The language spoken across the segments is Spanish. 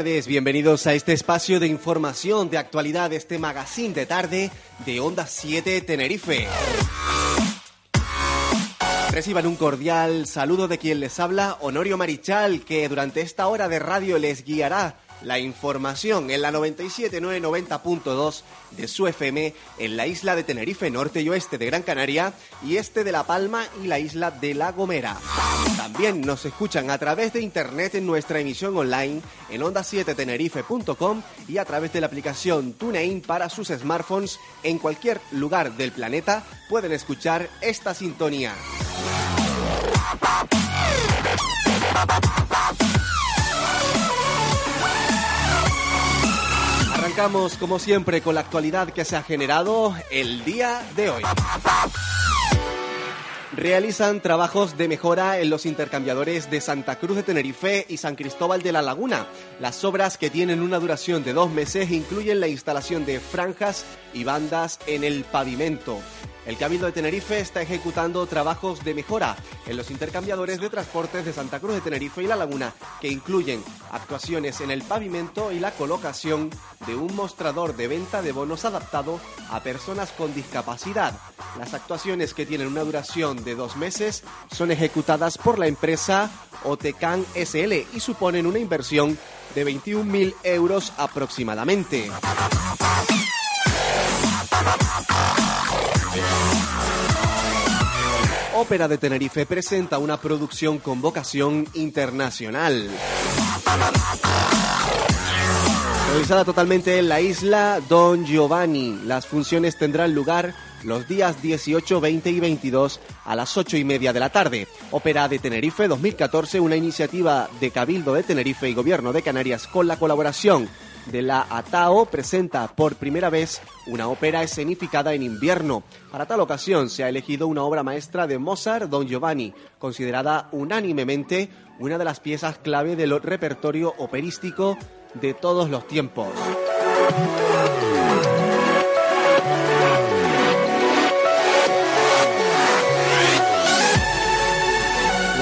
tardes, bienvenidos a este espacio de información de actualidad, este magazine de tarde de Onda 7 Tenerife. Reciban un cordial saludo de quien les habla, Honorio Marichal, que durante esta hora de radio les guiará la información en la 97.990.2 de su FM en la isla de Tenerife, norte y oeste de Gran Canaria y este de La Palma y la isla de La Gomera. También nos escuchan a través de internet en nuestra emisión online en onda7tenerife.com y a través de la aplicación TuneIn para sus smartphones en cualquier lugar del planeta pueden escuchar esta sintonía. Arrancamos como siempre con la actualidad que se ha generado el día de hoy. Realizan trabajos de mejora en los intercambiadores de Santa Cruz de Tenerife y San Cristóbal de la Laguna. Las obras que tienen una duración de dos meses incluyen la instalación de franjas y bandas en el pavimento. El Cabildo de Tenerife está ejecutando trabajos de mejora en los intercambiadores de transportes de Santa Cruz de Tenerife y La Laguna, que incluyen actuaciones en el pavimento y la colocación de un mostrador de venta de bonos adaptado a personas con discapacidad. Las actuaciones que tienen una duración de dos meses son ejecutadas por la empresa Otecan SL y suponen una inversión de 21.000 euros aproximadamente. Ópera de Tenerife presenta una producción con vocación internacional. Realizada totalmente en la isla Don Giovanni, las funciones tendrán lugar los días 18, 20 y 22 a las 8 y media de la tarde. Ópera de Tenerife 2014, una iniciativa de Cabildo de Tenerife y Gobierno de Canarias con la colaboración de la ATAO presenta por primera vez una ópera escenificada en invierno. Para tal ocasión se ha elegido una obra maestra de Mozart, Don Giovanni, considerada unánimemente una de las piezas clave del repertorio operístico de todos los tiempos.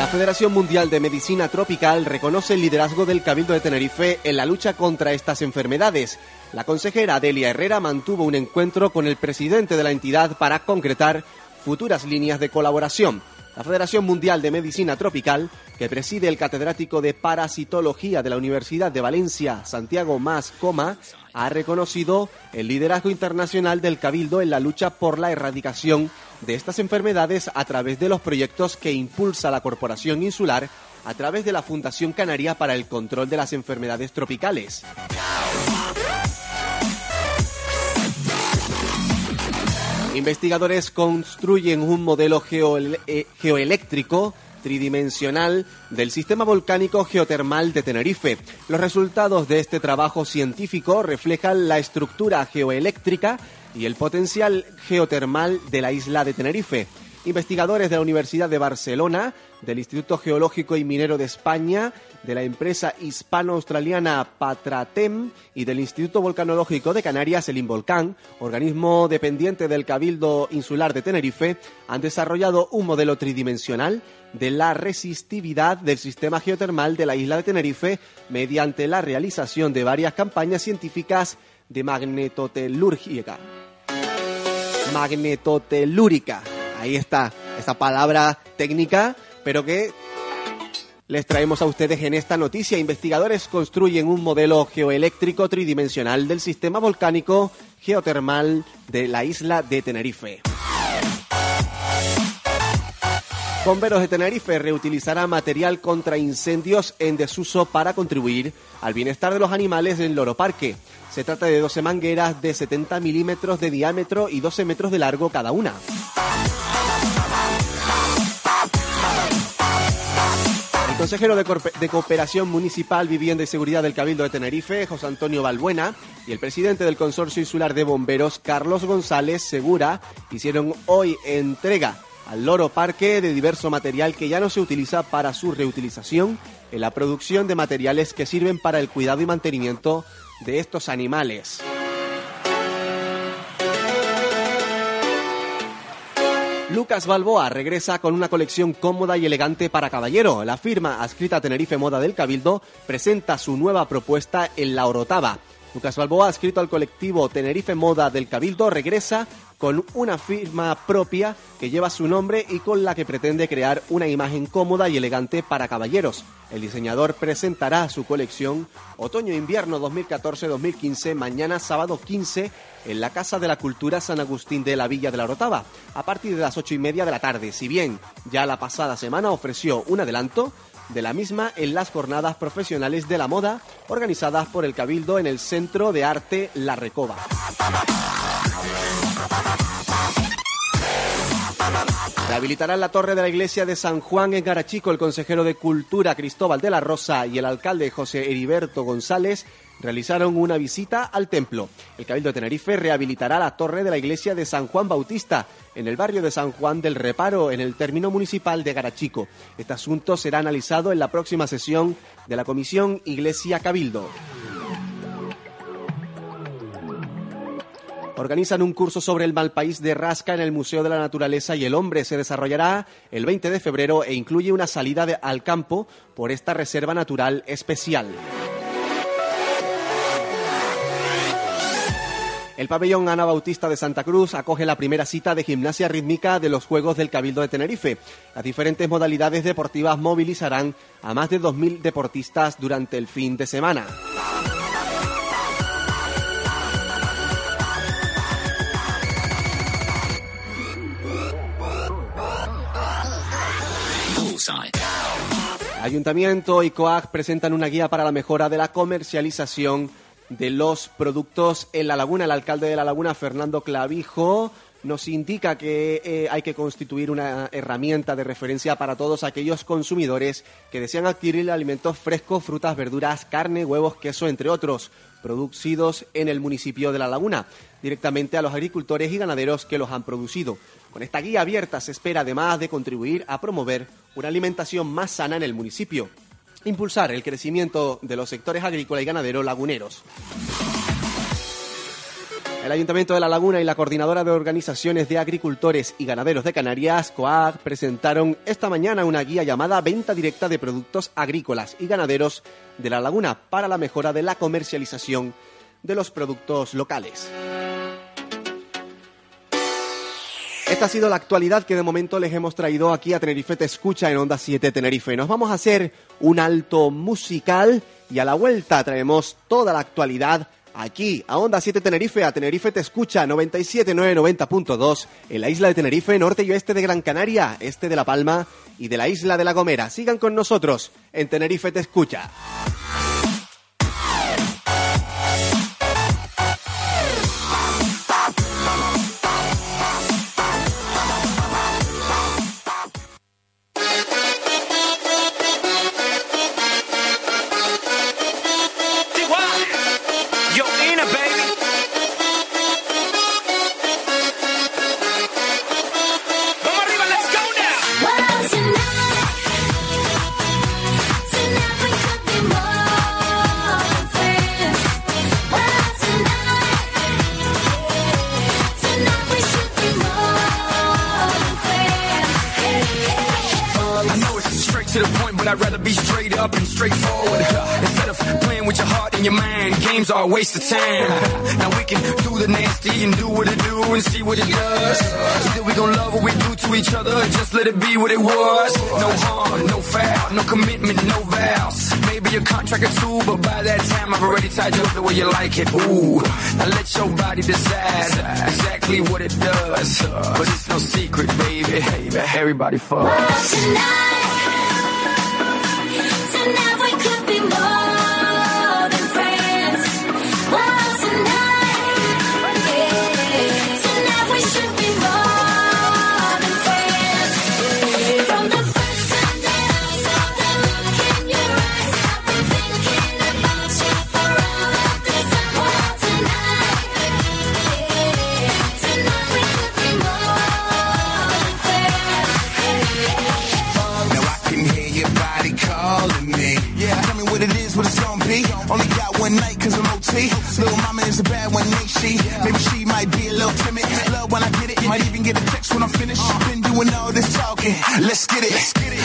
Federación Mundial de Medicina Tropical reconoce el liderazgo del Cabildo de Tenerife en la lucha contra estas enfermedades. La consejera Delia Herrera mantuvo un encuentro con el presidente de la entidad para concretar futuras líneas de colaboración. La Federación Mundial de Medicina Tropical, que preside el catedrático de Parasitología de la Universidad de Valencia, Santiago Mas Coma, ha reconocido el liderazgo internacional del Cabildo en la lucha por la erradicación estas enfermedades a través de los proyectos que impulsa la Corporación Insular a través de la Fundación Canaria para el Control de las Enfermedades Tropicales. Investigadores construyen un modelo eh, geoeléctrico tridimensional del sistema volcánico geotermal de Tenerife. Los resultados de este trabajo científico reflejan la estructura geoeléctrica y el potencial geotermal de la isla de Tenerife. Investigadores de la Universidad de Barcelona, del Instituto Geológico y Minero de España, de la empresa hispano-australiana Patratem y del Instituto Volcanológico de Canarias, el Involcán, organismo dependiente del Cabildo Insular de Tenerife, han desarrollado un modelo tridimensional de la resistividad del sistema geotermal de la isla de Tenerife mediante la realización de varias campañas científicas de magnetotelúrgica. Magnetotelúrica. Ahí está, esta palabra técnica, pero que les traemos a ustedes en esta noticia. Investigadores construyen un modelo geoeléctrico tridimensional del sistema volcánico geotermal de la isla de Tenerife. Bomberos de Tenerife reutilizará material contra incendios en desuso para contribuir al bienestar de los animales en Loro Parque. Se trata de 12 mangueras de 70 milímetros de diámetro y 12 metros de largo cada una. El consejero de, Cooperación Municipal, Vivienda y Seguridad del Cabildo de Tenerife, José Antonio Balbuena, y el presidente del Consorcio Insular de Bomberos, Carlos González Segura, hicieron hoy entrega al Loro Parque de diverso material que ya no se utiliza para su reutilización en la producción de materiales que sirven para el cuidado y mantenimiento de estos animales. Lucas Balboa regresa con una colección cómoda y elegante para caballero. La firma adscrita a Tenerife Moda del Cabildo presenta su nueva propuesta en la Orotava. Lucas Balboa, adscrito al colectivo Tenerife Moda del Cabildo, regresa con una firma propia que lleva su nombre y con la que pretende crear una imagen cómoda y elegante para caballeros. El diseñador presentará su colección Otoño-Invierno 2014-2015 mañana sábado 15 en la Casa de la Cultura San Agustín de la Villa de la Rotava a partir de las ocho y media de la tarde. Si bien ya la pasada semana ofreció un adelanto, de la misma en las jornadas profesionales de la moda organizadas por el Cabildo en el Centro de Arte La Recoba. Rehabilitarán la torre de la iglesia de San Juan en Garachico. El consejero de Cultura Cristóbal de la Rosa y el alcalde José Heriberto González realizaron una visita al templo. El Cabildo de Tenerife rehabilitará la torre de la iglesia de San Juan Bautista en el barrio de San Juan del Reparo, en el término municipal de Garachico. Este asunto será analizado en la próxima sesión de la Comisión Iglesia Cabildo. Organizan un curso sobre el mal país de Rasca en el Museo de la Naturaleza y el Hombre. Se desarrollará el 20 de febrero e incluye una salida al campo por esta reserva natural especial. El pabellón Ana Bautista de Santa Cruz acoge la primera cita de gimnasia rítmica de los Juegos del Cabildo de Tenerife. Las diferentes modalidades deportivas movilizarán a más de 2.000 deportistas durante el fin de semana. Ayuntamiento y COAG presentan una guía para la mejora de la comercialización de los productos en la laguna. El alcalde de la laguna, Fernando Clavijo, nos indica que eh, hay que constituir una herramienta de referencia para todos aquellos consumidores que desean adquirir alimentos frescos, frutas, verduras, carne, huevos, queso, entre otros, producidos en el municipio de La Laguna, directamente a los agricultores y ganaderos que los han producido. Con esta guía abierta se espera además de contribuir a promover una alimentación más sana en el municipio, impulsar el crecimiento de los sectores agrícola y ganadero laguneros. El Ayuntamiento de La Laguna y la Coordinadora de Organizaciones de Agricultores y Ganaderos de Canarias, COAG, presentaron esta mañana una guía llamada Venta Directa de Productos Agrícolas y Ganaderos de La Laguna para la mejora de la comercialización de los productos locales. Esta ha sido la actualidad que de momento les hemos traído aquí a Tenerife Te Escucha en Onda 7 Tenerife. Nos vamos a hacer un alto musical y a la vuelta traemos toda la actualidad aquí a Onda 7 Tenerife, a Tenerife Te Escucha 97.990.2 en la isla de Tenerife, norte y oeste de Gran Canaria, este de La Palma y de la isla de La Gomera. Sigan con nosotros en Tenerife Te Escucha. Waste of time. Now we can do the nasty and do what it do and see what it does. Still we gon' love what we do to each other, just let it be what it was. No harm, no foul, no commitment, no vows. Maybe a contract or two, but by that time I've already tied you up the way you like it. Ooh, now let your body decide exactly what it does. But it's no secret, baby. Everybody fuck. Tonight, tonight Only got one night cause I'm OT. Little mama is a bad one, ain't she? Maybe she might be a little timid. Love when I get it. Might even get a text when I'm finished. Been doing all this talking. Let's get it.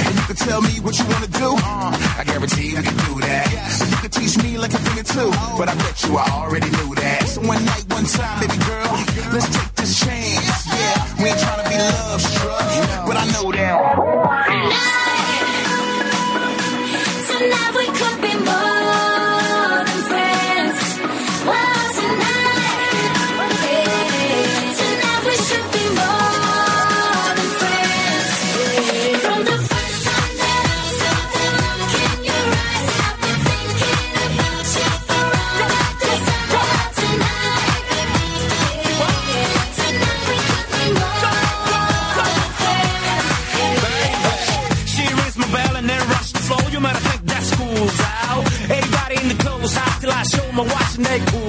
And you can tell me what you wanna do. Uh, I guarantee I can do that. So you can teach me like a thing or two. But I bet you I already knew that. So one night, one time, baby girl. Let's take this chance. Yeah, we ain't trying to be love struck. But I know that. snake.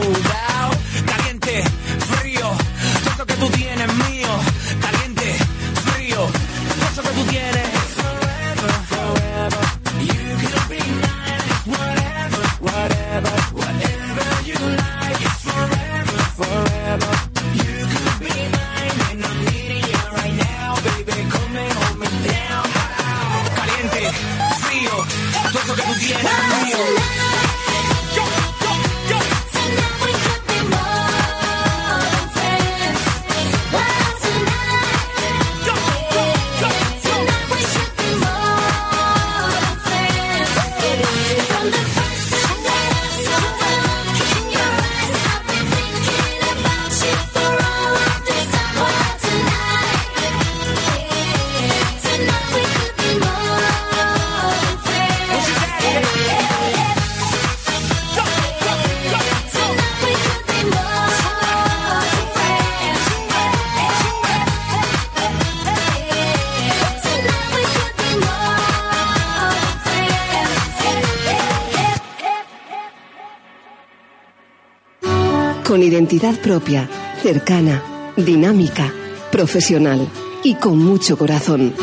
Identidad propia, cercana, dinámica, profesional y con mucho corazón.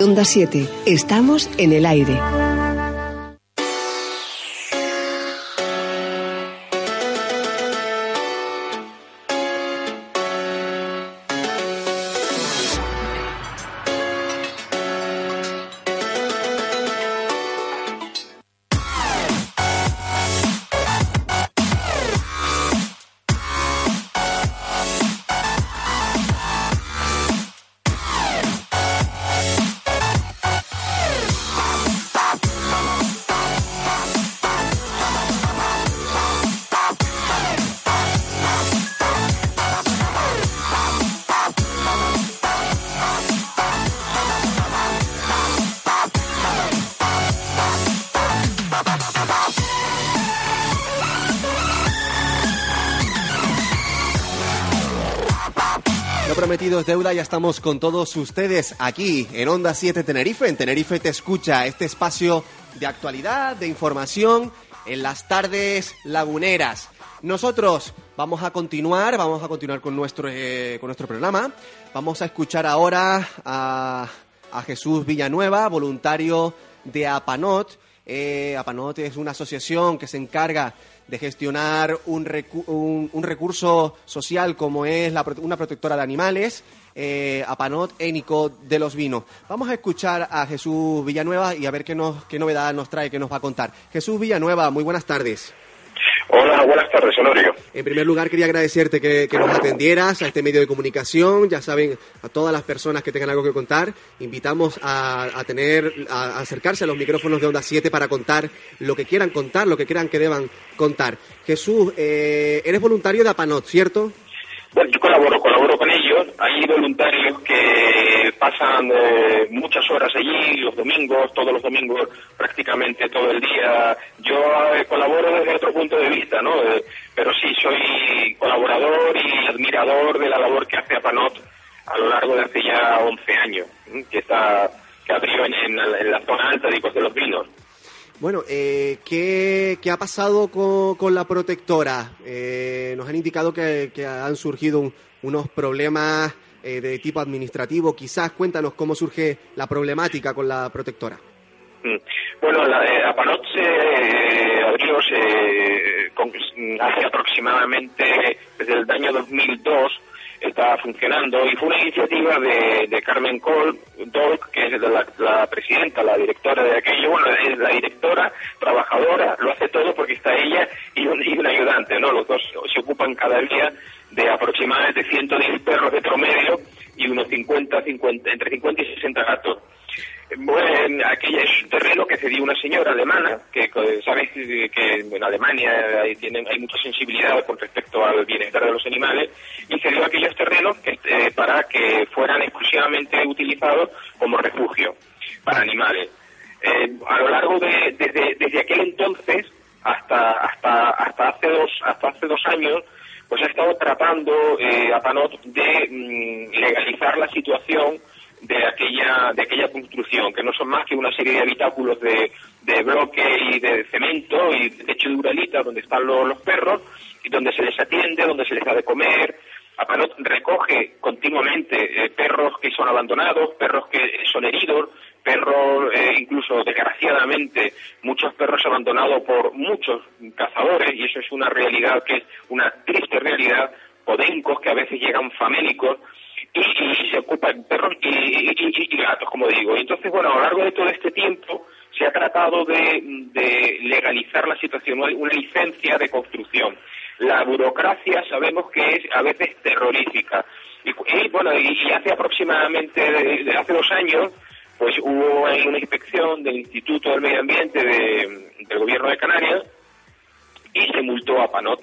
Onda 7, estamos en el aire. Lo prometido es deuda, ya estamos con todos ustedes aquí en Onda 7 Tenerife. En Tenerife te escucha este espacio de actualidad, de información en las tardes laguneras. Nosotros vamos a continuar, vamos a continuar con nuestro, eh, con nuestro programa. Vamos a escuchar ahora a, a Jesús Villanueva, voluntario de APANOT. Eh, APANOT es una asociación que se encarga de gestionar un, recu- un- un recurso social como es la una protectora de animales, eh, Apanot Énico de los Vinos. Vamos a escuchar a Jesús Villanueva y a ver qué, nos, qué novedad nos trae, qué nos va a contar. Jesús Villanueva, muy buenas tardes. Hola, buenas tardes, Honorio. En primer lugar, quería agradecerte que, que nos atendieras a este medio de comunicación. Ya saben, a todas las personas que tengan algo que contar, invitamos a, a tener, a, a acercarse a los micrófonos de Onda 7 para contar lo que quieran contar, lo que crean que deban contar. Jesús, eh, eres voluntario de Apanot, ¿cierto? Bueno, yo colaboro, colaboro con Hay voluntarios que pasan eh, muchas horas allí, los domingos, todos los domingos, prácticamente todo el día. Yo eh, colaboro desde otro punto de vista, ¿no? Eh, pero sí, soy colaborador y admirador de la labor que hace Apanot a lo largo de hace ya 11 años, que está que abrió en, en en la zona alta de de los Vinos. Bueno, eh, ¿qué, qué ha pasado con, con la protectora? Eh, nos han indicado que, que han surgido un- unos problemas eh, de tipo administrativo. Quizás cuéntanos cómo surge la problemática con la protectora. Mm. Bueno, la, eh, Apanot se abrió hace aproximadamente desde el año 2002 está funcionando y fue una iniciativa de, de Carmen Col Dolk, que es la, la presidenta, la directora de aquello, bueno, es la directora, trabajadora, lo hace todo porque está ella y un, y un ayudante, ¿no? Los dos se ocupan cada día de aproximadamente 110 perros de promedio y unos 50, 50 entre 50 y 60 gatos. Bueno, aquí es un terreno que cedió una señora alemana, que sabéis que que en Alemania hay, tienen, hay mucha sensibilidad con respecto al bienestar de los animales, y cedió aquellos terrenos que, eh, para que fueran exclusivamente utilizados como refugio para animales. Eh, a lo largo de desde, desde aquel entonces hasta hasta hasta hace dos hasta hace dos años pues ha estado tratando eh, a Panot de mm, legalizar la situación de aquella de aquella construcción que no son más que una serie de habitáculos de, de bloque y de cemento y de techo de uralita donde están los, los perros y donde se les atiende donde se les da de comer. Apanot recoge continuamente eh, perros que son abandonados, perros que son heridos, perros, eh, incluso desgraciadamente, muchos perros abandonados por muchos cazadores, y eso es una realidad que es una triste realidad, podencos que a veces llegan famélicos, y, y se ocupan perros y, y- gatos, como digo. Entonces, bueno, a lo largo de todo este tiempo se ha tratado de, de legalizar la situación, una licencia de construcción. La burocracia sabemos que es a veces terrorífica. Y, y, bueno, y, hace aproximadamente, hace dos años, pues hubo una inspección del Instituto del Medio Ambiente de- del Gobierno de Canarias y se multó a Panot.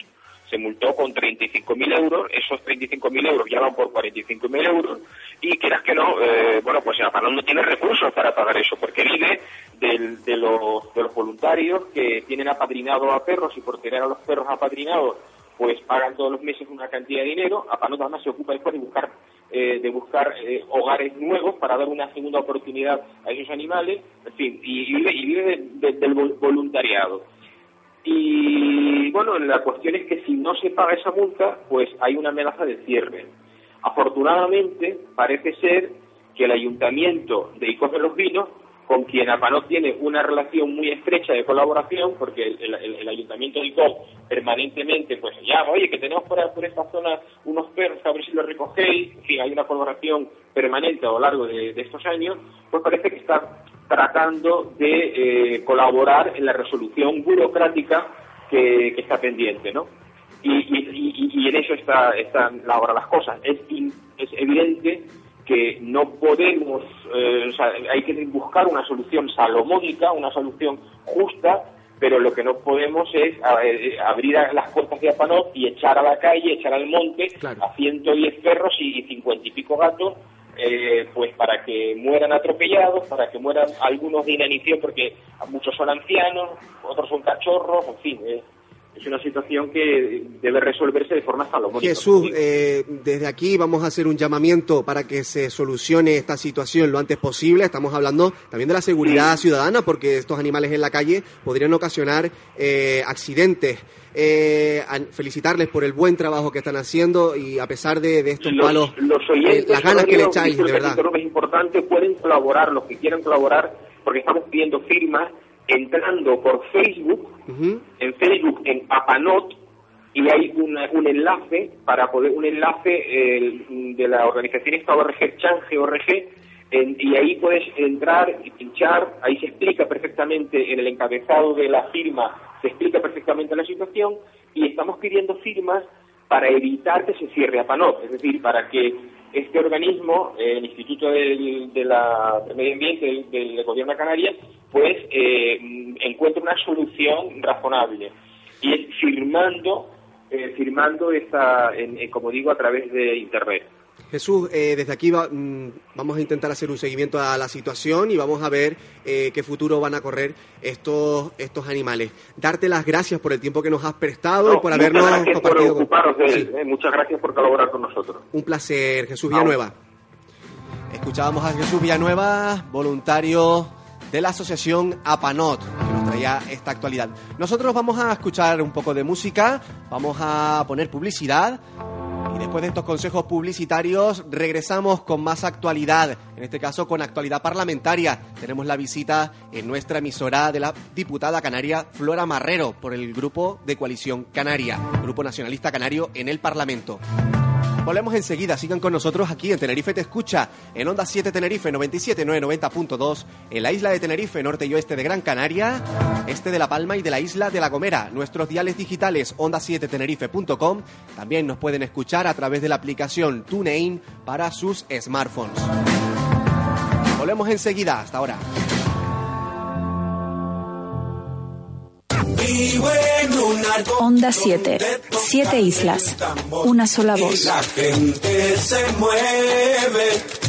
Se multó con 35.000 euros, esos 35.000 euros ya van por 45.000 euros, y quieras que no, eh, bueno, pues Panot no tiene recursos para pagar eso, porque vive del- de, los, de los voluntarios que tienen apadrinado a perros y por tener a los perros apadrinados, pues pagan todos los meses una cantidad de dinero. Apanot además se ocupa después de buscar, eh, de buscar eh, hogares nuevos para dar una segunda oportunidad a esos animales, en fin, y, vive, y vive de- de- del vol- voluntariado. Y bueno, la cuestión es que si no se paga esa multa, pues hay una amenaza de cierre. Afortunadamente, parece ser que el ayuntamiento de Icos de los Vinos, con quien Apanot tiene una relación muy estrecha de colaboración, porque el, ayuntamiento de Icos permanentemente pues llama, oye, que tenemos por, por esta zona unos perros, a ver si los recogéis, en fin, hay una colaboración permanente a lo largo de estos años, pues parece que está tratando de eh, colaborar en la resolución burocrática que, que está pendiente, ¿no? Y, y- y- y en eso está, están ahora las cosas. Es, in- es evidente que no podemos, eh, o sea, hay que buscar una solución salomónica, una solución justa, pero lo que no podemos es eh, abrir a- las puertas de Apanot y echar a la calle, echar al monte Claro. a 110 perros y 50 y pico gatos, eh, pues para que mueran atropellados, para que mueran algunos de inanición, porque muchos son ancianos, otros son cachorros, en fin, es una situación que debe resolverse de forma salomónica. Jesús, eh, desde aquí vamos a hacer un llamamiento para que se solucione esta situación lo antes posible. Estamos hablando también de la seguridad ciudadana, porque estos animales en la calle podrían ocasionar eh, accidentes. Eh, felicitarles por el buen trabajo que están haciendo y a pesar de, de estos los, palos, los eh, oyentes, las ganas que le echáis, de verdad. es importante, pueden colaborar, los que quieran colaborar, porque estamos pidiendo firmas entrando por Facebook, en Facebook, en Apanot, y hay una- un enlace para poder, un enlace eh, de la organización esta ORG, Change ORG, en- y ahí puedes entrar y pinchar, ahí se explica perfectamente en el encabezado de la firma, se explica perfectamente la situación, y estamos pidiendo firmas para evitar que se cierre Apanot, es decir, para que este organismo, el Instituto del, de la- del Medio Ambiente del, del Gobierno de Canarias, pues eh, encuentre una solución razonable. Y es firmando, eh, firmando esta, en- en, como digo, a través de Internet. Jesús, eh, desde aquí va- mm, vamos a intentar hacer un seguimiento a la situación y vamos a ver eh, qué futuro van a correr estos, estos animales. Darte las gracias por el tiempo que nos has prestado y No, por muchas habernos gracias por compartido. con- ocuparos de él, Sí, eh, muchas gracias por colaborar con nosotros. un placer, Jesús Vamos. Villanueva. Escuchábamos a Jesús Villanueva, voluntario de la asociación APANOT, que nos traía esta actualidad. Nosotros vamos a escuchar un poco de música, vamos a poner publicidad Y después de estos consejos publicitarios, regresamos con más actualidad, en este caso con actualidad parlamentaria. Tenemos la visita en nuestra emisora de la diputada canaria Flora Marrero por el grupo de Coalición Canaria, Grupo Nacionalista Canario en el Parlamento. Volvemos enseguida, sigan con nosotros aquí en Tenerife Te Escucha, en Onda 7 Tenerife 97.990.2, en la isla de Tenerife, norte y oeste de Gran Canaria, este de La Palma y de la isla de La Gomera. Nuestros diales digitales onda7tenerife.com también nos pueden escuchar a través de la aplicación TuneIn para sus smartphones. Volvemos enseguida, hasta ahora. Onda 7. Siete islas. Una sola voz. La gente se mueve.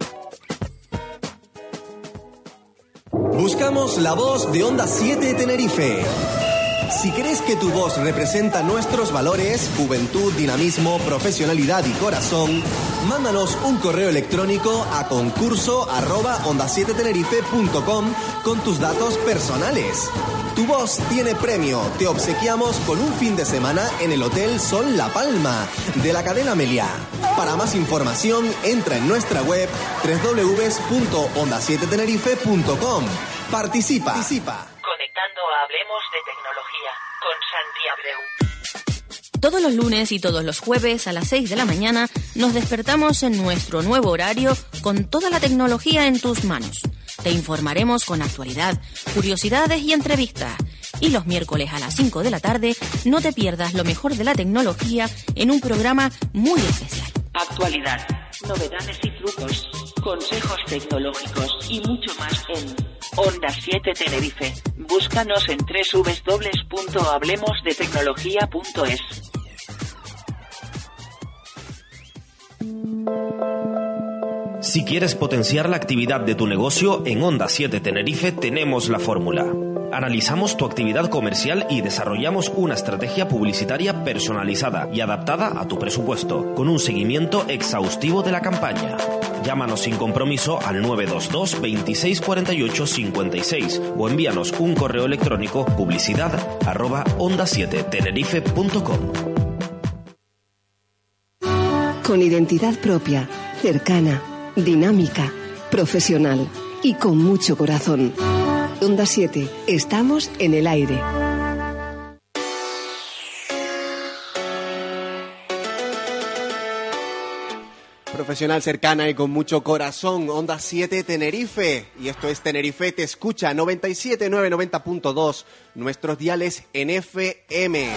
La voz de Onda 7 Tenerife. Si crees que tu voz representa nuestros valores, juventud, dinamismo, profesionalidad y corazón, mándanos un correo electrónico a concurso arroba onda 7 tenerife.com con tus datos personales. Tu voz tiene premio. Te obsequiamos con un fin de semana en el Hotel Sol La Palma de la cadena Meliá. Para más información, entra en nuestra web www.onda7tenerife.com. Participa. Participa. Conectando a Hablemos de Tecnología con Santi Abreu. Todos los lunes y todos los jueves a las 6 de la mañana nos despertamos en nuestro nuevo horario con toda la tecnología en tus manos. Te informaremos con actualidad, curiosidades y entrevistas. Y los miércoles a las 5 de la tarde no te pierdas lo mejor de la tecnología en un programa muy especial. Actualidad, novedades y trucos, consejos tecnológicos y mucho más en Onda 7 Tenerife. Búscanos en www.hablemosdetecnología.es. Si quieres potenciar la actividad de tu negocio, en Onda 7 Tenerife tenemos la fórmula. Analizamos tu actividad comercial y desarrollamos una estrategia publicitaria personalizada y adaptada a tu presupuesto, con un seguimiento exhaustivo de la campaña. Llámanos sin compromiso al 922 26 48 56 o envíanos un correo electrónico publicidad arroba onda 7 tenerife.com. Con identidad propia, cercana, dinámica, profesional y con mucho corazón. Onda 7, estamos en el aire. profesional cercana y con mucho corazón, Onda 7 Tenerife. Y esto es Tenerife Te Escucha 97.990.2, nuestros diales en FM.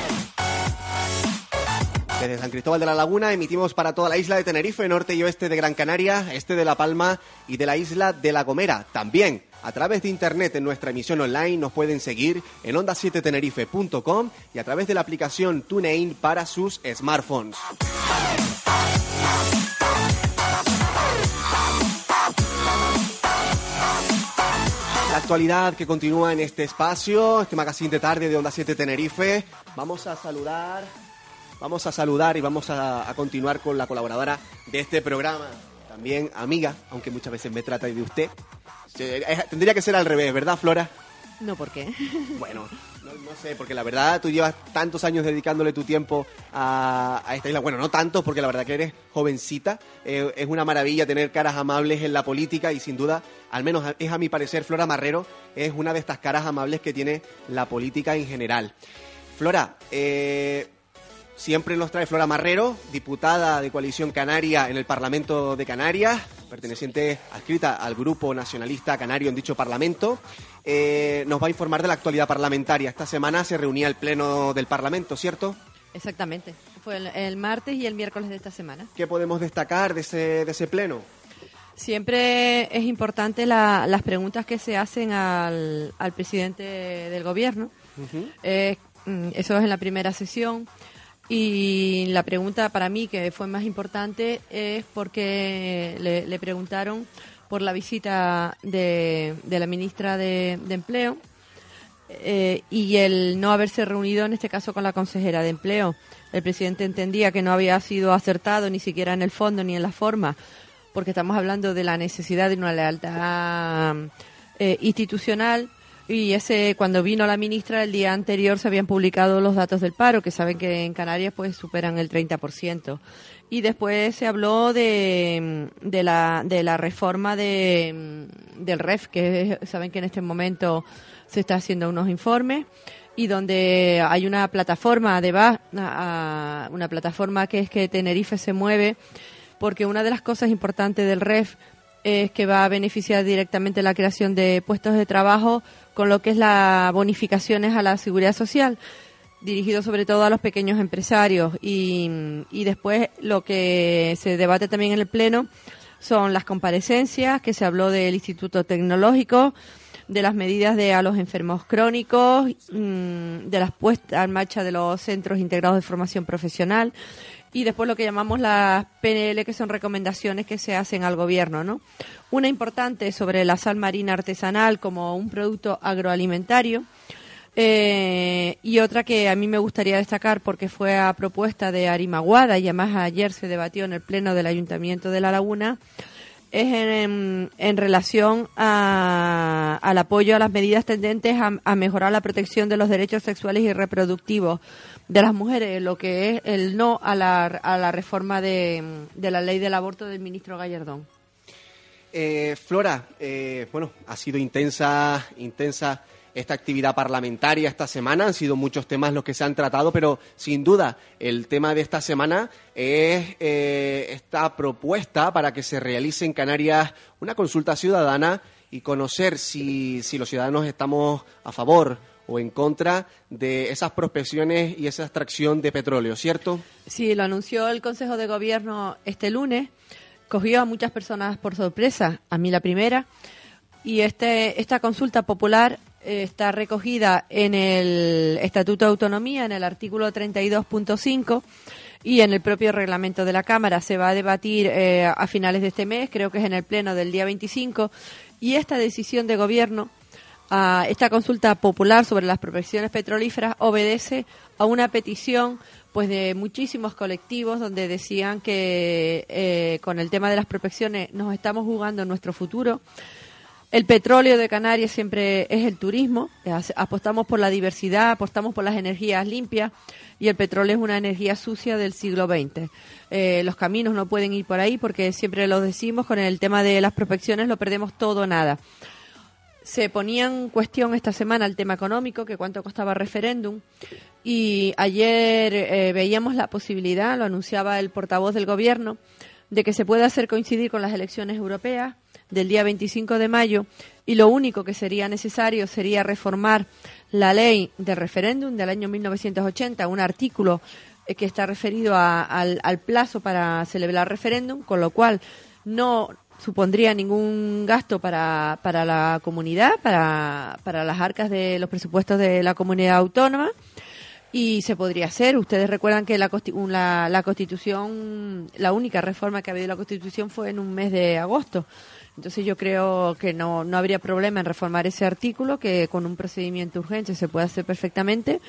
Desde San Cristóbal de la Laguna emitimos para toda la isla de Tenerife, norte y oeste de Gran Canaria, este de La Palma y de la isla de La Gomera. También a través de internet en nuestra emisión online nos pueden seguir en onda7tenerife.com y a través de la aplicación TuneIn para sus smartphones. La actualidad que continúa en este espacio, este magazine de tarde de Onda 7 Tenerife. Vamos a saludar, vamos a saludar y vamos a, a continuar con la colaboradora de este programa, también amiga, aunque muchas veces me trata de usted. Eh, eh, Tendría que ser al revés, ¿verdad, Flora? No, ¿por qué? Bueno, no, no sé, porque la verdad tú llevas tantos años dedicándole tu tiempo a, a esta isla. Bueno, no tantos, porque la verdad que eres jovencita. Eh, es una maravilla tener caras amables en la política y sin duda, al menos es a mi parecer, Flora Marrero es una de estas caras amables que tiene la política en general. Flora, eh, siempre nos trae Flora Marrero, diputada de Coalición Canaria en el Parlamento de Canarias, perteneciente, adscrita al Grupo Nacionalista Canario en dicho Parlamento. Eh, nos va a informar de la actualidad parlamentaria. Esta semana se reunía el Pleno del Parlamento, ¿cierto? Exactamente. Fue el, el martes y el miércoles de esta semana. ¿Qué podemos destacar de ese, de ese Pleno? Siempre es importante la- las preguntas que se hacen al, al presidente del gobierno. Eh, mm, eso es en la primera sesión. Y la pregunta para mí que fue más importante es porque le, preguntaron por la visita de, la ministra de, de Empleo eh, y el no haberse reunido en este caso con la consejera de Empleo. El presidente entendía que no había sido acertado ni siquiera en el fondo ni en la forma, porque estamos hablando de la necesidad de una lealtad eh, institucional. Y ese, cuando vino la ministra, el día anterior se habían publicado los datos del paro, que saben que en Canarias pues superan el 30%. Y después se habló de, de, la, de la reforma de, del REF, que saben que en este momento se está haciendo unos informes y donde hay una plataforma de una plataforma que es que Tenerife se mueve porque una de las cosas importantes del REF es que va a beneficiar directamente la creación de puestos de trabajo con lo que es las bonificaciones a la seguridad social dirigido sobre todo a los pequeños empresarios. Y, y después lo que se debate también en el pleno son las comparecencias que se habló del Instituto Tecnológico de las medidas de a los enfermos crónicos, mm, de las puestas en marcha de los centros integrados de formación profesional y después lo que llamamos las PNL, que son recomendaciones que se hacen al gobierno, ¿no? Una importante sobre la sal marina artesanal como un producto agroalimentario. eh, y otra que a mí me gustaría destacar porque fue a propuesta de Arimaguada y además ayer se debatió en el Pleno del Ayuntamiento de La Laguna, es en, en relación a- al apoyo a las medidas tendentes a, a mejorar la protección de los derechos sexuales y reproductivos de las mujeres, lo que es el no a la, a la reforma de, de la ley del aborto del ministro Gallardón. Eh, Flora, eh, bueno, ha sido intensa, intensa esta actividad parlamentaria esta semana. Han sido muchos temas los que se han tratado, pero sin duda el tema de esta semana es eh, esta propuesta para que se realice en Canarias una consulta ciudadana y conocer si, si los ciudadanos estamos a favor o en contra de esas prospecciones y esa extracción de petróleo, ¿cierto? Sí, lo anunció el Consejo de Gobierno este lunes. Cogió a muchas personas por sorpresa, a mí la primera. Y este, esta consulta popular está recogida en el Estatuto de Autonomía, en el artículo 32.5 y en el propio reglamento de la Cámara. Se va a debatir eh, a finales de este mes, creo que es en el pleno del día 25. Y esta decisión de gobierno a esta consulta popular sobre las prospecciones petrolíferas obedece a una petición pues de muchísimos colectivos donde decían que eh, con el tema de las prospecciones nos estamos jugando nuestro futuro. El petróleo de Canarias siempre es el turismo, apostamos por la diversidad, apostamos por las energías limpias y el petróleo es una energía sucia del siglo XX. Eh, los caminos no pueden ir por ahí porque siempre lo decimos, con el tema de las prospecciones lo perdemos todo nada. Se ponía en cuestión esta semana el tema económico, que cuánto costaba referéndum, y ayer eh, veíamos la posibilidad, lo anunciaba el portavoz del gobierno, de que se puede hacer coincidir con las elecciones europeas del día 25 de mayo y lo único que sería necesario sería reformar la ley del referéndum del año 1980, un artículo eh, que está referido a- al, al plazo para celebrar referéndum, con lo cual no supondría ningún gasto para, para la comunidad, para, para las arcas de los presupuestos de la comunidad autónoma y se podría hacer. Ustedes recuerdan que la, la, la Constitución, la única reforma que ha habido en la Constitución fue en un mes de agosto. Entonces yo creo que no, no habría problema en reformar ese artículo, que con un procedimiento urgente se puede hacer perfectamente,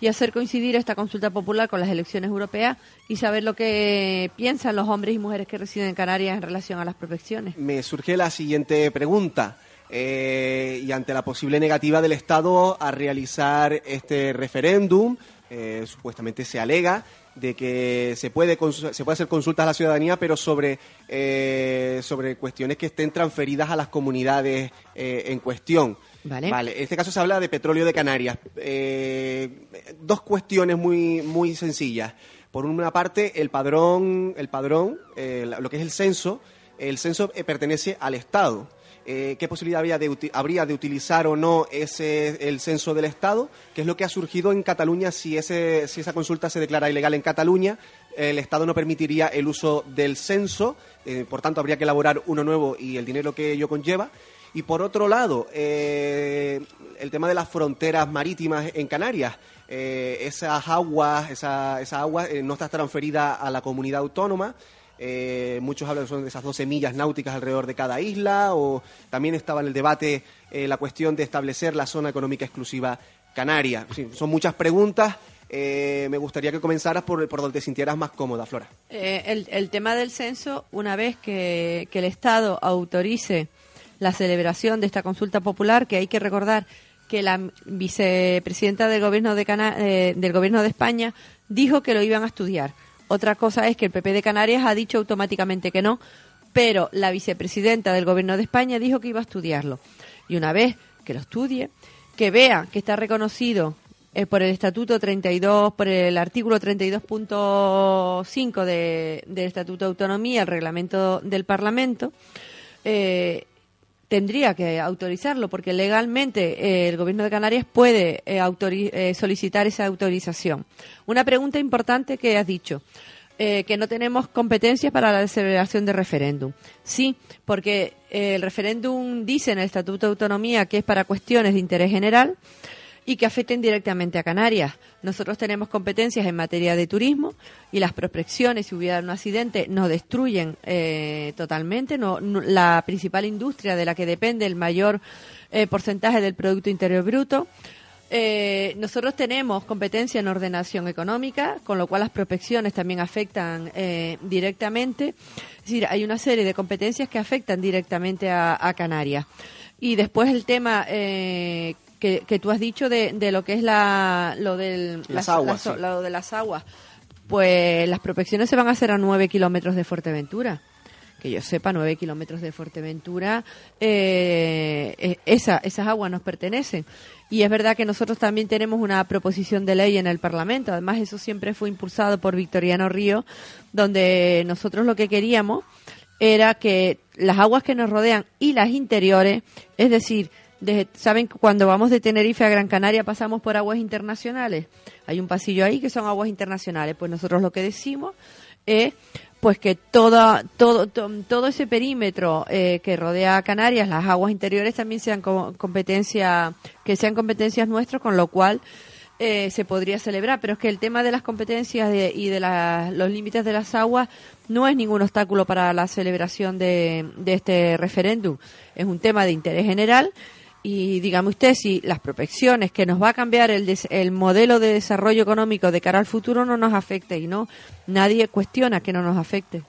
y hacer coincidir esta consulta popular con las elecciones europeas y saber lo que piensan los hombres y mujeres que residen en Canarias en relación a las protecciones. Me surge la siguiente pregunta. Eh, y ante la posible negativa del Estado a realizar este referéndum, eh, supuestamente se alega de que se puede se puede hacer consultas a la ciudadanía, pero sobre eh, sobre cuestiones que estén transferidas a las comunidades eh, en cuestión. Vale. En este caso se habla de petróleo de Canarias. Eh, dos cuestiones muy muy sencillas. Por una parte, el padrón, el padrón, lo que es el censo, el censo eh, pertenece al Estado. Eh, ¿Qué posibilidad habría de, habría de utilizar o no ese el censo del Estado? ¿Qué es lo que ha surgido en Cataluña si, ese, si esa consulta se declara ilegal en Cataluña? El Estado no permitiría el uso del censo, eh, por tanto habría que elaborar uno nuevo y el dinero que ello conlleva. Y por otro lado, eh, el tema de las fronteras marítimas en Canarias. Esas aguas, esa, esa agua no está transferida a la comunidad autónoma. Eh, muchos hablan de esas 12 millas náuticas alrededor de cada isla. O también estaba en el debate eh, la cuestión de establecer la zona económica exclusiva canaria. Son muchas preguntas. Eh, me gustaría que comenzaras por, por donde te sintieras más cómoda, Flora. Eh, el, tema del censo, una vez que, el Estado autorice la celebración de esta consulta popular, que hay que recordar que la vicepresidenta del gobierno de Cana- del gobierno de España dijo que lo iban a estudiar. Otra cosa es que el PP de Canarias ha dicho automáticamente que no, pero la vicepresidenta del gobierno de España dijo que iba a estudiarlo. Y una vez que lo estudie, que vea que está reconocido eh, por el Estatuto 32, por el artículo 32.5 de, del Estatuto de Autonomía, el reglamento del Parlamento, eh, tendría que autorizarlo, porque legalmente eh, el Gobierno de Canarias puede eh, eh, solicitar esa autorización. Una pregunta importante que has dicho, eh, que no tenemos competencias para la celebración de referéndum. Sí, porque el referéndum dice en el Estatuto de Autonomía que es para cuestiones de interés general y que afecten directamente a Canarias. Nosotros tenemos competencias en materia de turismo y las prospecciones, si hubiera un accidente, nos destruyen eh, totalmente. No, la principal industria de la que depende el mayor eh, porcentaje del Producto Interior Bruto. Eh, nosotros tenemos competencia en ordenación económica, con lo cual las prospecciones también afectan directamente. Es decir, hay una serie de competencias que afectan directamente a, Canarias. Y después el tema que, que tú has dicho de, de lo que es la, lo del, Las las- aguas, las- sí. lo de las aguas. Pues las prospecciones se van a hacer a nueve kilómetros de Fuerteventura. Que yo sepa, nueve kilómetros de Fuerteventura, eh, eh, esa, esas aguas nos pertenecen. Y es verdad que nosotros también tenemos una proposición de ley en el Parlamento. Además, eso siempre fue impulsado por Victoriano Río, donde nosotros lo que queríamos era que las aguas que nos rodean y las interiores, es decir, saben que cuando vamos de Tenerife a Gran Canaria pasamos por aguas internacionales. Hay un pasillo ahí que son aguas internacionales. Pues nosotros lo que decimos es pues que toda, todo, to- todo ese perímetro eh, que rodea a Canarias, las aguas interiores también sean co- competencia, que sean competencias nuestras, con lo cual eh, se podría celebrar. Pero es que el tema de las competencias de- y de los límites de las aguas no es ningún obstáculo para la celebración de, de este referéndum. Es un tema de interés general y dígame usted si las prospecciones que nos va a cambiar el, el modelo de desarrollo económico de cara al futuro no nos afecte y no nadie cuestiona que no nos afecte.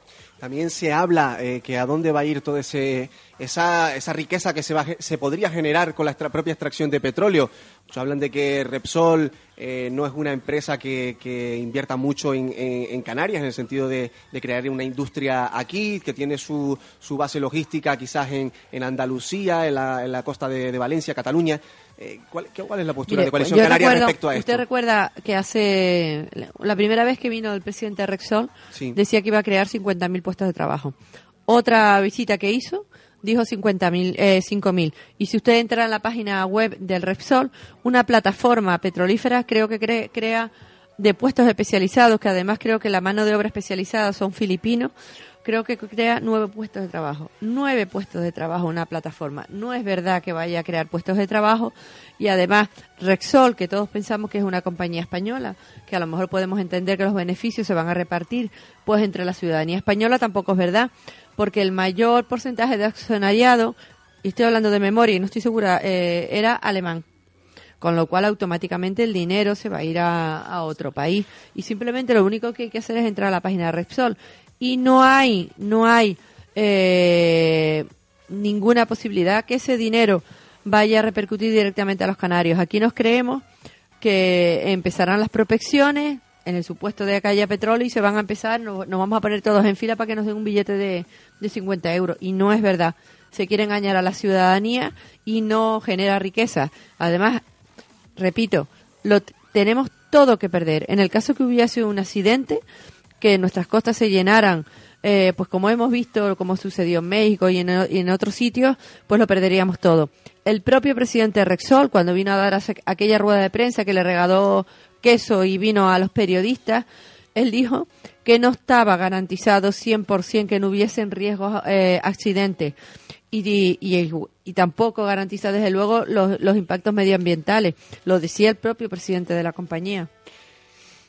También se habla eh, que a dónde va a ir toda esa, esa riqueza que se, va, se podría generar con la propia extracción de petróleo. Muchos hablan de que Repsol eh, no es una empresa que, que invierta mucho en, Canarias, en el sentido de, de crear una industria aquí, que tiene su, su base logística quizás en, en Andalucía, en la, en la costa de Valencia, Cataluña. Eh, ¿cuál, qué- cuál es la postura Mire, de Coalición Canaria recuerdo- respecto a esto? Usted recuerda que hace la primera vez que vino el presidente Rexol Sí. decía que iba a crear 50.000 puestos de trabajo. Otra visita que hizo dijo 50.000, eh, 5.000. Y si usted entra en la página web del Repsol, una plataforma petrolífera creo que cre- crea de puestos especializados, que además creo que la mano de obra especializada son filipinos, creo que crea nueve puestos de trabajo. Nueve puestos de trabajo una plataforma. No es verdad que vaya a crear puestos de trabajo y además Rexol, que todos pensamos que es una compañía española, que a lo mejor podemos entender que los beneficios se van a repartir pues entre la ciudadanía española, tampoco es verdad, porque el mayor porcentaje de accionariado, y estoy hablando de memoria y no estoy segura, eh, era alemán con lo cual automáticamente el dinero se va a ir a, a otro país y simplemente lo único que hay que hacer es entrar a la página de Repsol y no hay no hay eh, ninguna posibilidad que ese dinero vaya a repercutir directamente a los canarios aquí nos creemos que empezarán las prospecciones en el supuesto de que haya petróleo y se van a empezar, nos, nos vamos a poner todos en fila para que nos den un billete de, de 50 euros. Y no es verdad. Se quiere engañar a la ciudadanía y no genera riqueza. Además, repito, lo tenemos todo que perder. En el caso que hubiese un accidente, que nuestras costas se llenaran, eh, pues como hemos visto, como sucedió en México y en, otros sitios, pues lo perderíamos todo. El propio presidente Rexol, cuando vino a dar aquella rueda de prensa que le regaló queso y vino a los periodistas, él dijo que no estaba garantizado 100% que no hubiesen riesgos eh, accidentes y- y tampoco garantiza desde luego los, los impactos medioambientales. Lo decía el propio presidente de la compañía.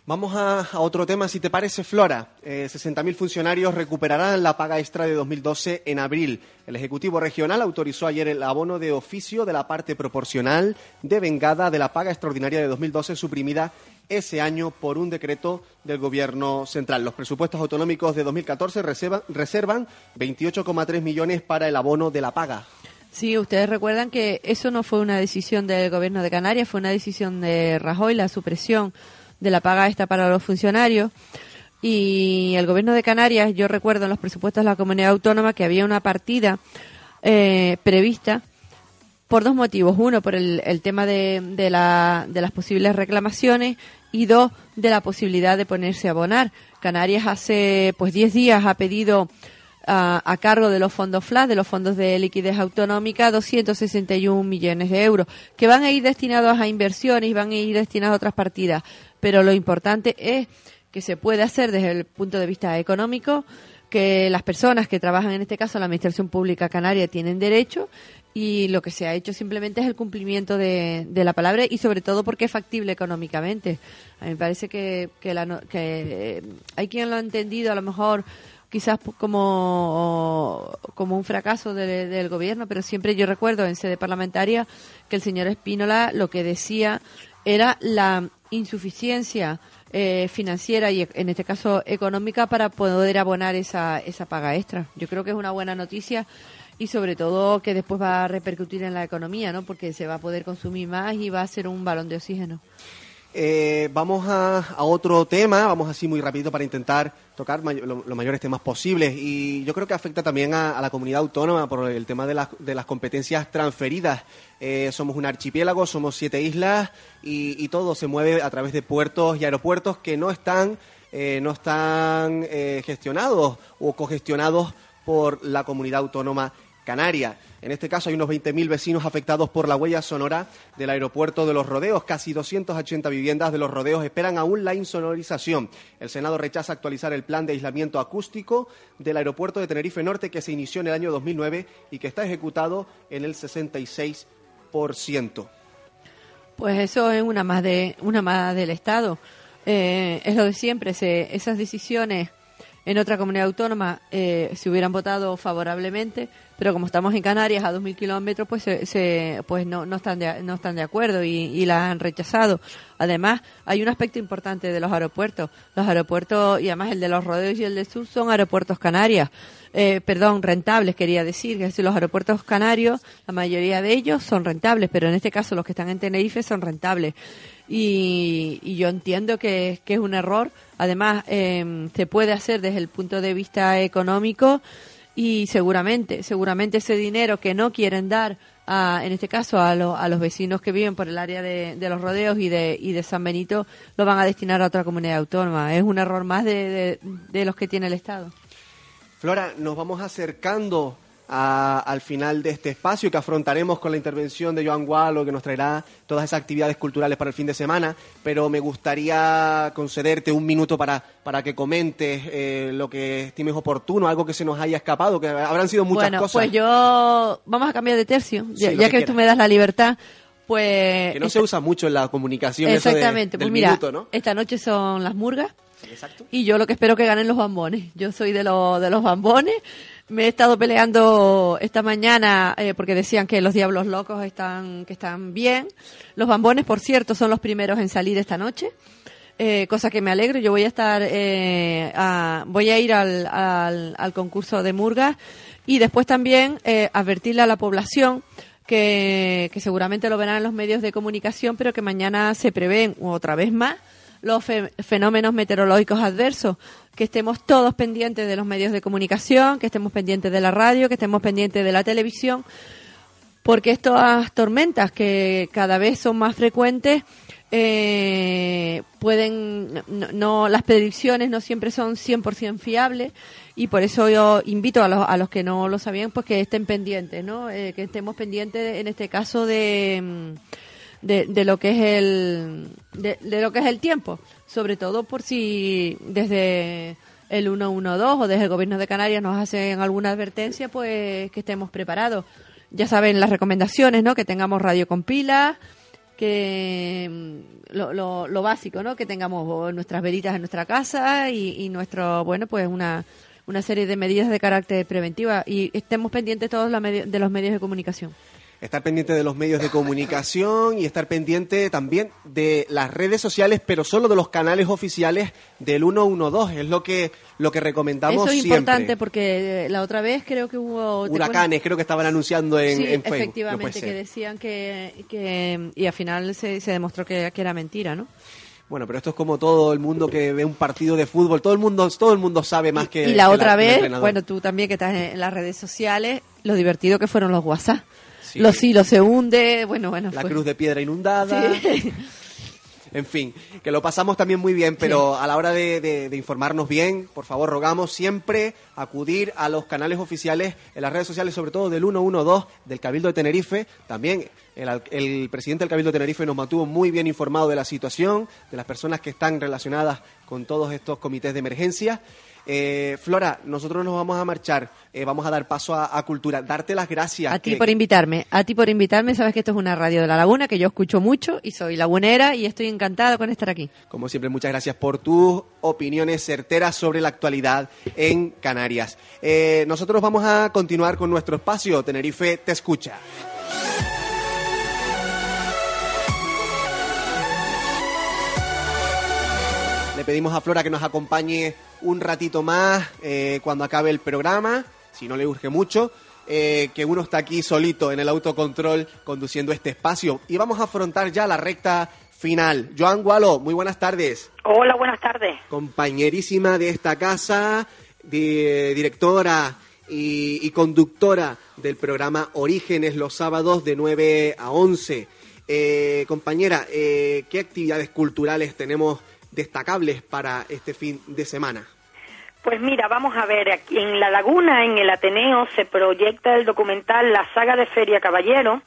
Vamos a, a otro tema, si te parece, Flora. Eh, 60.000 funcionarios recuperarán la paga extra de 2012 en abril. El Ejecutivo Regional autorizó ayer el abono de oficio de la parte proporcional de vengada de la paga extraordinaria de 2012 suprimida ese año por un decreto del Gobierno central. Los presupuestos autonómicos de 2014 reservan, reservan 28,3 millones para el abono de la paga. Sí, ustedes recuerdan que eso no fue una decisión del gobierno de Canarias, fue una decisión de Rajoy, la supresión de la paga esta para los funcionarios. Y el gobierno de Canarias, yo recuerdo en los presupuestos de la comunidad autónoma que había una partida eh, prevista por dos motivos. Uno, por el, tema de, de, la- de las posibles reclamaciones y dos, de la posibilidad de ponerse a abonar. Canarias hace pues 10 días ha pedido a, a cargo de los fondos FLAS, de los fondos de liquidez autonómica, 261 millones de euros, que van a ir destinados a inversiones y van a ir destinados a otras partidas. Pero lo importante es que se puede hacer desde el punto de vista económico, que las personas que trabajan en este caso la Administración Pública Canaria tienen derecho y lo que se ha hecho simplemente es el cumplimiento de, de la palabra y sobre todo porque es factible económicamente. A mí me parece que, que, la que, eh, hay quien lo ha entendido a lo mejor quizás como, como un fracaso de- del gobierno, pero siempre yo recuerdo en sede parlamentaria que el señor Espínola lo que decía era la insuficiencia eh, financiera y en este caso económica para poder abonar esa, esa paga extra. Yo creo que es una buena noticia y sobre todo que después va a repercutir en la economía, ¿no? Porque se va a poder consumir más y va a ser un balón de oxígeno. Eh, vamos a, otro tema, vamos así muy rapidito para intentar tocar los mayores temas posibles y yo creo que afecta también a, a la comunidad autónoma por el tema de las, de las competencias transferidas. Eh, somos un archipiélago, somos siete islas y, y todo se mueve a través de puertos y aeropuertos que no están, eh, no están eh, gestionados o cogestionados por la comunidad autónoma canaria. En este caso hay unos 20.000 vecinos afectados por la huella sonora del aeropuerto de Los Rodeos. Casi 280 viviendas de Los Rodeos esperan aún la insonorización. El Senado rechaza actualizar el plan de aislamiento acústico del aeropuerto de Tenerife Norte que se inició en el año 2009 y que está ejecutado en el 66%. Pues eso es una más de una más del Estado. Eh, es lo de siempre. Esas decisiones en otra comunidad autónoma eh, se hubieran votado favorablemente, pero como estamos en Canarias a 2.000 kilómetros, pues se, se- pues no, no están de, no están de acuerdo y, y la han rechazado. Además, hay un aspecto importante de los aeropuertos. Los aeropuertos, y además el de los Rodeos y el de Sur, son aeropuertos canarias. Eh, perdón, rentables, quería decir. Que los aeropuertos canarios, la mayoría de ellos son rentables, pero en este caso los que están en Tenerife son rentables. Y, y yo entiendo que, es un error. Además, eh, se puede hacer desde el punto de vista económico y seguramente, seguramente ese dinero que no quieren dar a, en este caso a, a los vecinos que viven por el área de, de los rodeos y de, y de San Benito, lo van a destinar a otra comunidad autónoma. Es un error más de- de los que tiene el Estado. Flora, nos vamos acercando a- al final de este espacio que afrontaremos con la intervención de Joan Gualo, que nos traerá todas esas actividades culturales para el fin de semana, pero me gustaría concederte un minuto para, para que comentes eh, lo que estimes oportuno, algo que se nos haya escapado, que habrán sido muchas bueno, cosas. pues yo vamos a cambiar de tercio, Sí, ya, que que, tú me das la libertad, pues que no esta- se usa mucho en la comunicación eso de- exactamente, del pues mira, minuto, ¿no? esta noche son las murgas. Y yo lo que espero que ganen los bambones. Yo soy de, los de los bambones. Me he estado peleando esta mañana eh, porque decían que los diablos locos están, que están bien. Los bambones, por cierto, son los primeros en salir esta noche. Eh, cosa que me alegro. Yo voy a estar, eh, a- voy a ir al, al, al concurso de murgas y después también eh, advertirle a la población que, que seguramente lo verán en los medios de comunicación, pero que mañana se prevén otra vez más los fe- fenómenos meteorológicos adversos, que estemos todos pendientes de los medios de comunicación, que estemos pendientes de la radio, que estemos pendientes de la televisión, porque estas tormentas que cada vez son más frecuentes eh, pueden no, las predicciones no siempre son 100% fiables y por eso yo invito a los, a los que no lo sabían pues que estén pendientes no Eh, que estemos pendientes en este caso de mm, de, de lo que es el de, lo que es el tiempo. Sobre todo por si desde el 112 o desde el gobierno de Canarias nos hacen alguna advertencia pues que estemos preparados. Ya saben las recomendaciones no que tengamos radio con pilas que mm, lo, lo, lo básico no que tengamos nuestras velitas en nuestra casa y, y nuestro bueno pues una una serie de medidas de carácter preventiva y estemos pendientes todos de los medios de comunicación estar pendiente de los medios de comunicación y estar pendiente también de las redes sociales, pero solo de los canales oficiales del 112. Es lo que lo que recomendamos Eso es siempre. importante porque eh, la otra vez creo que hubo... ¿te Huracanes, creo que estaban anunciando en, sí, en Facebook. No efectivamente, que decían que, que... Y al final se, se demostró que, que era mentira, ¿no? Bueno, pero esto es como todo el mundo que ve un partido de fútbol. Todo el mundo, todo el mundo sabe más que. y la que otra vez, bueno, tú también que estás en, en las redes sociales, lo divertido que fueron los WhatsApp. Los hilos se hunde, bueno, bueno. la cruz de piedra inundada. Sí. En fin, que lo pasamos también muy bien, pero a la hora de, de- de informarnos bien, por favor, rogamos siempre acudir a los canales oficiales en las redes sociales, sobre todo del 112 del Cabildo de Tenerife. También el, el presidente del Cabildo de Tenerife nos mantuvo muy bien informado de la situación, de las personas que están relacionadas con todos estos comités de emergencia. Eh, Flora, nosotros nos vamos a marchar, eh, vamos a dar paso a, a Cultura. Darte las gracias. A ti por invitarme, a ti por invitarme, sabes que esto es una radio de la laguna, que yo escucho mucho y soy lagunera y estoy encantada con estar aquí. Como siempre, muchas gracias por tus opiniones certeras sobre la actualidad en Canarias. Eh, nosotros vamos a continuar con nuestro espacio. Tenerife te escucha. Le pedimos a Flora que nos acompañe un ratito más eh, cuando acabe el programa, si no le urge mucho, eh, que uno está aquí solito en el autocontrol conduciendo este espacio. Y vamos a afrontar ya la recta final. Joan Gualo, muy buenas tardes. Hola, buenas tardes. Compañerísima de esta casa, di- directora y, y conductora del programa Orígenes los sábados de 9 a 11. Eh, compañera, eh, ¿qué actividades culturales tenemos destacables para este fin de semana? Pues mira, vamos a ver, aquí en La Laguna, en el Ateneo, se proyecta el documental La saga de Feria Caballero,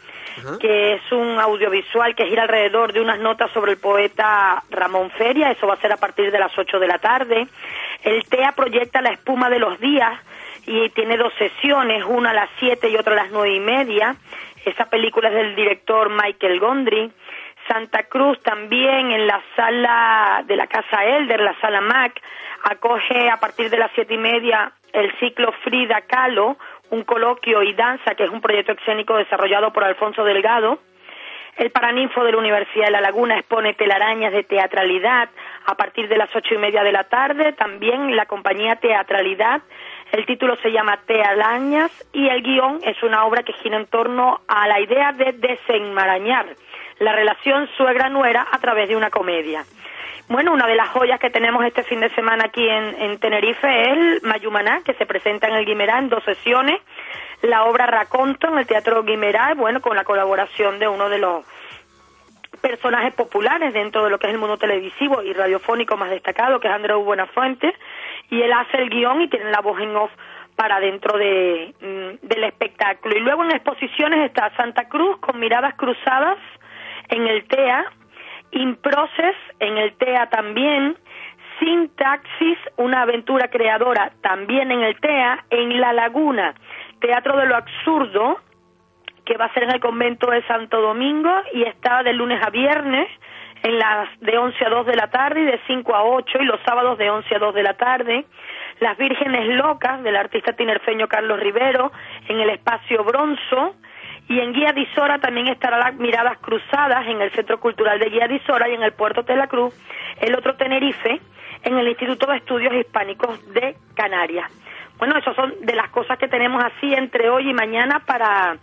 que es un audiovisual que gira alrededor de unas notas sobre el poeta Ramón Feria, eso va a ser a partir de las 8 de la tarde. El TEA proyecta La espuma de los días y tiene dos sesiones, una a las 7 y otra a las nueve y media. Esa película es del director Michael Gondry. Santa Cruz también en la sala de la Casa Elder, la sala Mac, acoge a partir de las siete y media el ciclo Frida Kahlo, un coloquio y danza que es un proyecto escénico desarrollado por Alfonso Delgado. El Paraninfo de la Universidad de La Laguna expone telarañas de teatralidad a partir de las ocho y media de la tarde. También la compañía Teatralidad. El título se llama Telarañas y el guion es una obra que gira en torno a la idea de desenmarañar la relación suegra-nuera a través de una comedia. Bueno, una de las joyas que tenemos este fin de semana aquí en, en Tenerife es el Mayumaná, que se presenta en el Guimerá en dos sesiones. La obra Raconto en el Teatro Guimerá, bueno, con la colaboración de uno de los personajes populares dentro de lo que es el mundo televisivo y radiofónico más destacado, que es Andreu Buenafuente, y él hace el guion y tiene la voz en off para dentro de, mm, del espectáculo. Y luego en exposiciones está Santa Cruz con miradas cruzadas en el TEA, Improces en el TEA también, Sintaxis, una aventura creadora también en el TEA, en La Laguna, Teatro de lo Absurdo, que va a ser en el convento de Santo Domingo y está de lunes a viernes en las de 11 a 2 de la tarde y de 5 a 8 y los sábados de 11 a 2 de la tarde. Las Vírgenes Locas del artista tinerfeño Carlos Rivero en el espacio Bronzo y en Guía Disora también estará las miradas cruzadas en el Centro Cultural de Guía Disora y en el Puerto de la Cruz, el otro Tenerife en el Instituto de Estudios Hispánicos de Canarias. Bueno, esas son de las cosas que tenemos así entre hoy y mañana para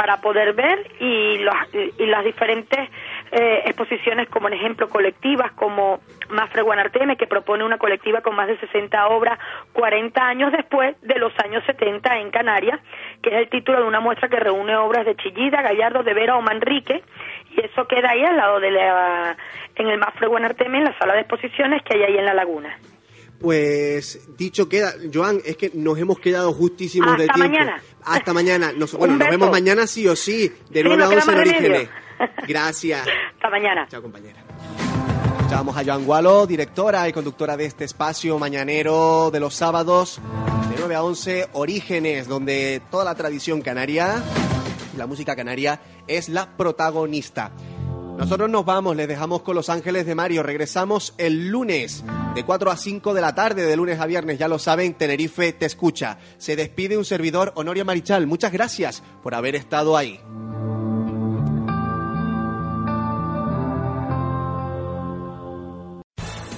para poder ver y, los, y las diferentes eh, exposiciones como en ejemplo colectivas como Mafre Guanarteme que propone una colectiva con más de 60 obras 40 años después de los años 70 en Canarias que es el título de una muestra que reúne obras de Chillida, Gallardo, de Vera o Manrique y eso queda ahí al lado de la en el Mafre Guanarteme en la sala de exposiciones que hay ahí en la laguna Pues dicho queda, Joan, es que nos hemos quedado justísimos de Hasta tiempo. mañana. Hasta mañana. Nos, bueno, nos vemos mañana sí o sí, de Sí, 9 no a queda 11 en. Orígenes. Gracias. hasta mañana Chao, compañera. Escuchábamos a Joan Gualo, directora y conductora de este espacio mañanero de los sábados de 9 a 11, Orígenes, donde toda la tradición canaria, la música canaria, es la protagonista. Nosotros nos vamos, les dejamos con Los Ángeles de Mario. Regresamos el lunes de 4 a 5 de la tarde, de lunes a viernes, ya lo saben, Tenerife te escucha. Se despide un servidor, Honorio Marichal. Muchas gracias por haber estado ahí.